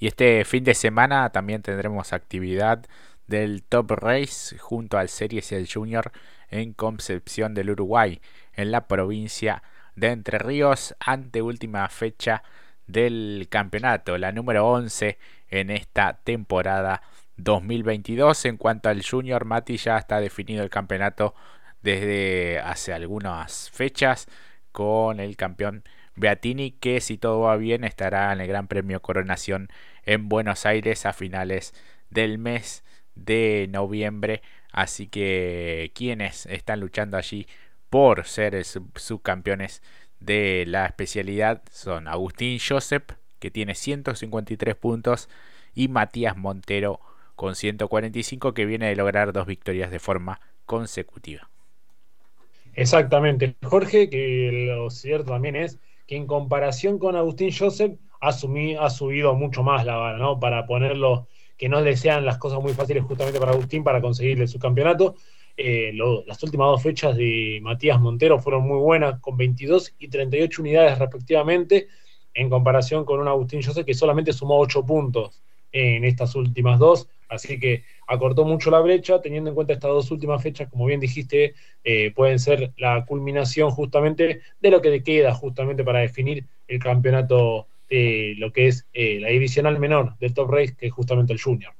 Y este fin de semana también tendremos actividad del Top Race junto al Series el Junior en Concepción del Uruguay, en la provincia de Entre Ríos, ante última fecha del campeonato, la número 11 en esta temporada 2022. En cuanto al Junior, Mati ya está definido el campeonato desde hace algunas fechas con el campeón Beatini que si todo va bien estará en el Gran Premio Coronación en Buenos Aires a finales del mes de noviembre. Así que quienes están luchando allí por ser subcampeones de la especialidad son Agustín Josep, que tiene 153 puntos, y Matías Montero con 145, que viene de lograr dos victorias de forma consecutiva. Exactamente, Jorge, que lo cierto también es que en comparación con Agustín Joseph ha, ha subido mucho más la vara, ¿no? Para ponerlo, que no le sean las cosas muy fáciles justamente para Agustín para conseguirle su campeonato. Eh, las últimas dos fechas de Matías Montero fueron muy buenas, con 22 y 38 unidades respectivamente, en comparación con un Agustín Joseph que solamente sumó 8 puntos en estas últimas dos. Así que acortó mucho la brecha, teniendo en cuenta estas dos últimas fechas, como bien dijiste, eh, pueden ser la culminación justamente de lo que queda justamente para definir el campeonato de lo que es eh, la divisional menor del Top Race, que es justamente el Junior.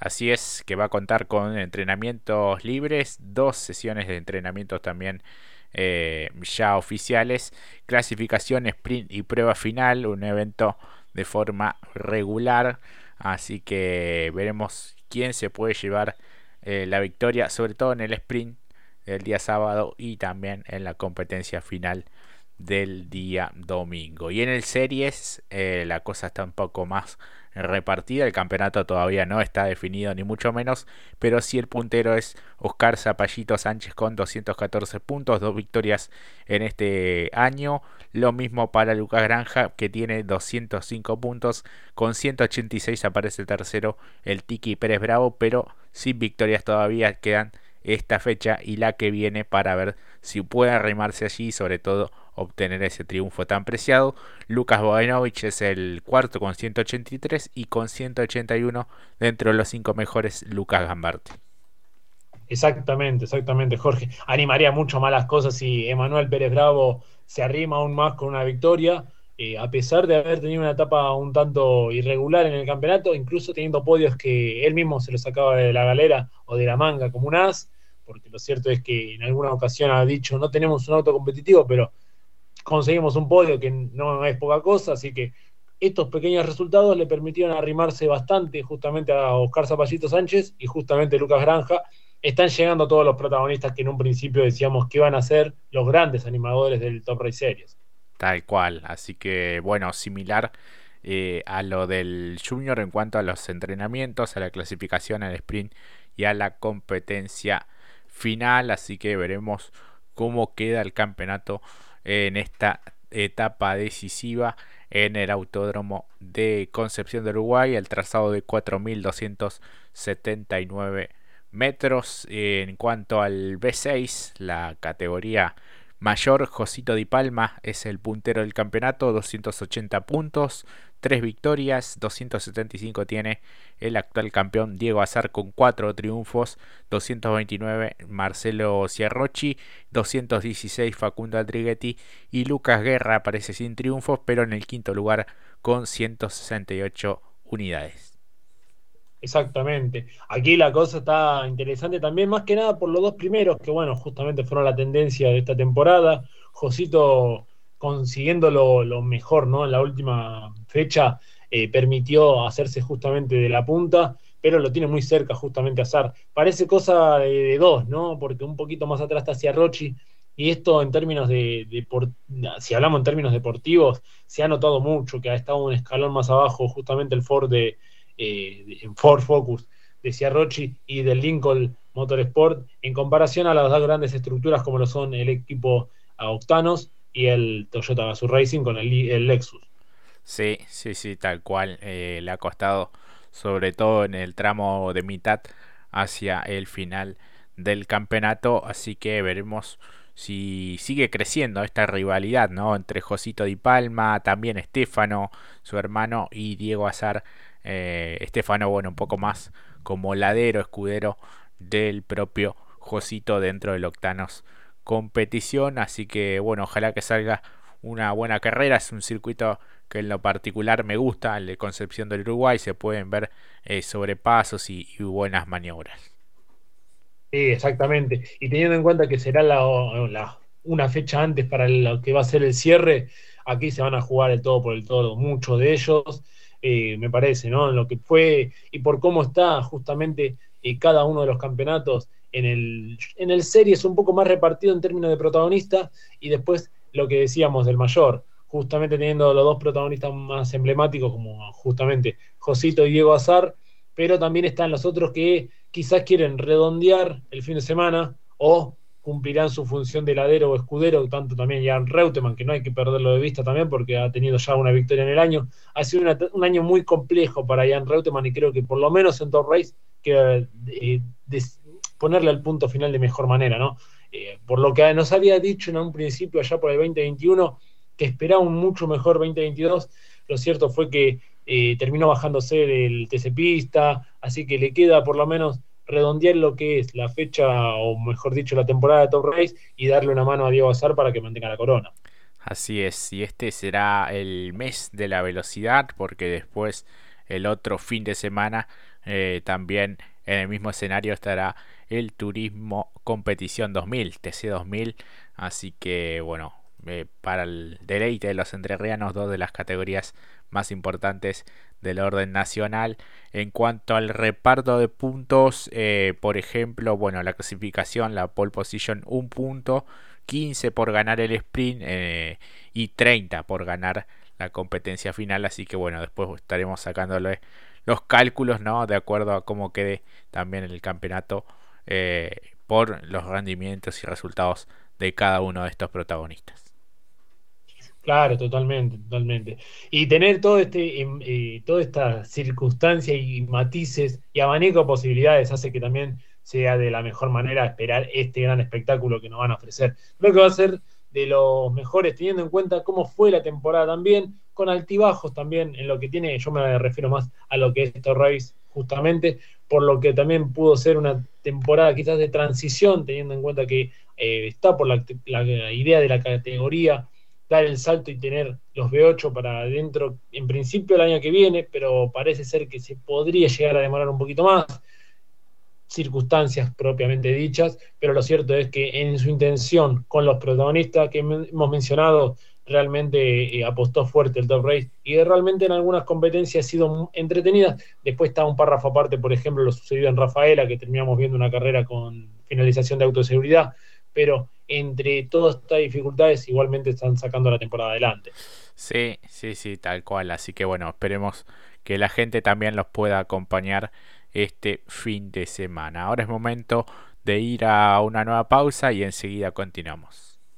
Así es, que va a contar con entrenamientos libres, dos sesiones de entrenamientos también eh, ya oficiales, clasificación, sprint y prueba final, un evento de forma regular Así que veremos quién se puede llevar eh, la victoria, sobre todo en el sprint del día sábado y también en la competencia final del día domingo. Y en el series eh, la cosa está un poco más repartida. El campeonato todavía no está definido, ni mucho menos. Pero sí el puntero es Oscar Zapallito Sánchez con 214 puntos, dos victorias en este año. Lo mismo para Lucas Granja, que tiene 205 puntos. Con 186 aparece el tercero, el Tiki Pérez Bravo, pero sin victorias todavía quedan esta fecha y la que viene para ver si puede arrimarse allí, sobre todo obtener ese triunfo tan preciado. Lucas Bogdanovich es el cuarto con 183 y con 181 dentro de los cinco mejores Lucas Gambarte. Exactamente, exactamente, Jorge. Animaría mucho más las cosas si Emanuel Pérez Bravo se arrima aún más con una victoria. Eh, a pesar de haber tenido una etapa un tanto irregular en el campeonato, incluso teniendo podios que él mismo se los sacaba de la galera o de la manga como un as, porque lo cierto es que en alguna ocasión ha dicho no tenemos un auto competitivo, pero conseguimos un podio que no es poca cosa, así que estos pequeños resultados le permitieron arrimarse bastante justamente a Oscar Zapallito Sánchez y justamente Lucas Granja. Están llegando todos los protagonistas que en un principio decíamos que iban a ser los grandes animadores del Top Race Series. Tal cual, así que bueno, similar eh, a lo del Junior en cuanto a los entrenamientos, a la clasificación, al sprint y a la competencia final, así que veremos cómo queda el campeonato en esta etapa decisiva en el autódromo de Concepción de Uruguay, el trazado de 4.279 metros. En cuanto al B6, la categoría mayor, Josito Di Palma es el puntero del campeonato, 280 puntos, 3 victorias, 275 tiene el actual campeón Diego Azar con 4 triunfos, 229 Marcelo Ciarrochi, 216 Facundo Aldriguetti y Lucas Guerra aparece sin triunfos, pero en el quinto lugar con 168 unidades. Exactamente. Aquí la cosa está interesante también, más que nada por los dos primeros, que bueno, justamente fueron la tendencia de esta temporada. Josito consiguiendo lo, mejor, ¿no? En la última fecha eh, permitió hacerse justamente de la punta, pero lo tiene muy cerca justamente a Azar. Parece cosa de, dos, ¿no? Porque un poquito más atrás está hacia Rochi, y esto en términos de, si hablamos en términos deportivos, se ha notado mucho que ha estado un escalón más abajo justamente el Ford de, eh, Ford Focus de Ciarrochi y del Lincoln Motorsport en comparación a las dos grandes estructuras como lo son el equipo Octanos y el Toyota Gazoo Racing con el, Lexus. Sí, sí, sí, tal cual. Eh, le ha costado, sobre todo en el tramo de mitad hacia el final del campeonato. Así que veremos si sigue creciendo esta rivalidad ¿no? entre Josito Di Palma, también Estefano, su hermano, y Diego Azar. Eh, Estefano, bueno, un poco más como ladero, escudero del propio Josito dentro del Octanos competición. Así que, bueno, ojalá que salga una buena carrera. Es un circuito que en lo particular me gusta, el de Concepción del Uruguay. Se pueden ver eh, sobrepasos y, buenas maniobras. Sí, exactamente. Y teniendo en cuenta que será la, una fecha antes para lo que va a ser el cierre, aquí se van a jugar el todo por el todo, muchos de ellos, eh, me parece, ¿no? En lo que fue y por cómo está justamente eh, cada uno de los campeonatos en el, en el serie es un poco más repartido en términos de protagonistas y después lo que decíamos del mayor, justamente teniendo los dos protagonistas más emblemáticos como justamente Josito y Diego Azar, pero también están los otros que quizás quieren redondear el fin de semana o cumplirán su función de ladero o escudero, tanto también Jan Reutemann, que no hay que perderlo de vista también porque ha tenido ya una victoria en el año. Ha sido un año muy complejo para Jan Reutemann y creo que por lo menos en Top Race que eh, ponerle al punto final de mejor manera, ¿no? Eh, por lo que nos había dicho en un principio, allá por el 2021, que esperaba un mucho mejor 2022, lo cierto fue que eh, terminó bajándose del TC Pista, así que le queda por lo menos redondear lo que es la fecha, o mejor dicho, la temporada de Top Race y darle una mano a Diego Azar para que mantenga la corona. Así es, y este será el mes de la velocidad, porque después el otro fin de semana eh, también en el mismo escenario estará el Turismo Competición 2000, TC 2000. Así que bueno, eh, para el deleite de los entrerrianos, dos de las categorías más importantes del orden nacional. En cuanto al reparto de puntos, eh, por ejemplo, bueno, la clasificación, la pole position, un punto, 15 por ganar el sprint eh, y 30 por ganar la competencia final. Así que bueno, después estaremos sacándole los cálculos, ¿no? De acuerdo a cómo quede también el campeonato por los rendimientos y resultados de cada uno de estos protagonistas. Claro, totalmente, totalmente. Y tener todo este, em, eh, toda esta circunstancia y matices y abanico de posibilidades hace que también sea de la mejor manera esperar este gran espectáculo que nos van a ofrecer. Creo que va a ser de los mejores, teniendo en cuenta cómo fue la temporada también, con altibajos también en lo que tiene, yo me refiero más a lo que es esto Race justamente, por lo que también pudo ser una temporada quizás de transición, teniendo en cuenta que eh, está por la, idea de la categoría, dar el salto y tener los B8 para adentro, en principio el año que viene, pero parece ser que se podría llegar a demorar un poquito más, circunstancias propiamente dichas, pero lo cierto es que en su intención con los protagonistas que hemos mencionado, realmente eh, apostó fuerte el top race y realmente en algunas competencias ha sido entretenida. Después está un párrafo aparte, por ejemplo, lo sucedido en Rafaela, que terminamos viendo una carrera con finalización de autoseguridad, pero entre todas estas dificultades igualmente están sacando la temporada adelante. Sí, sí, sí, tal cual. Así que bueno, esperemos que la gente también los pueda acompañar este fin de semana. Ahora es momento de ir a una nueva pausa y enseguida continuamos.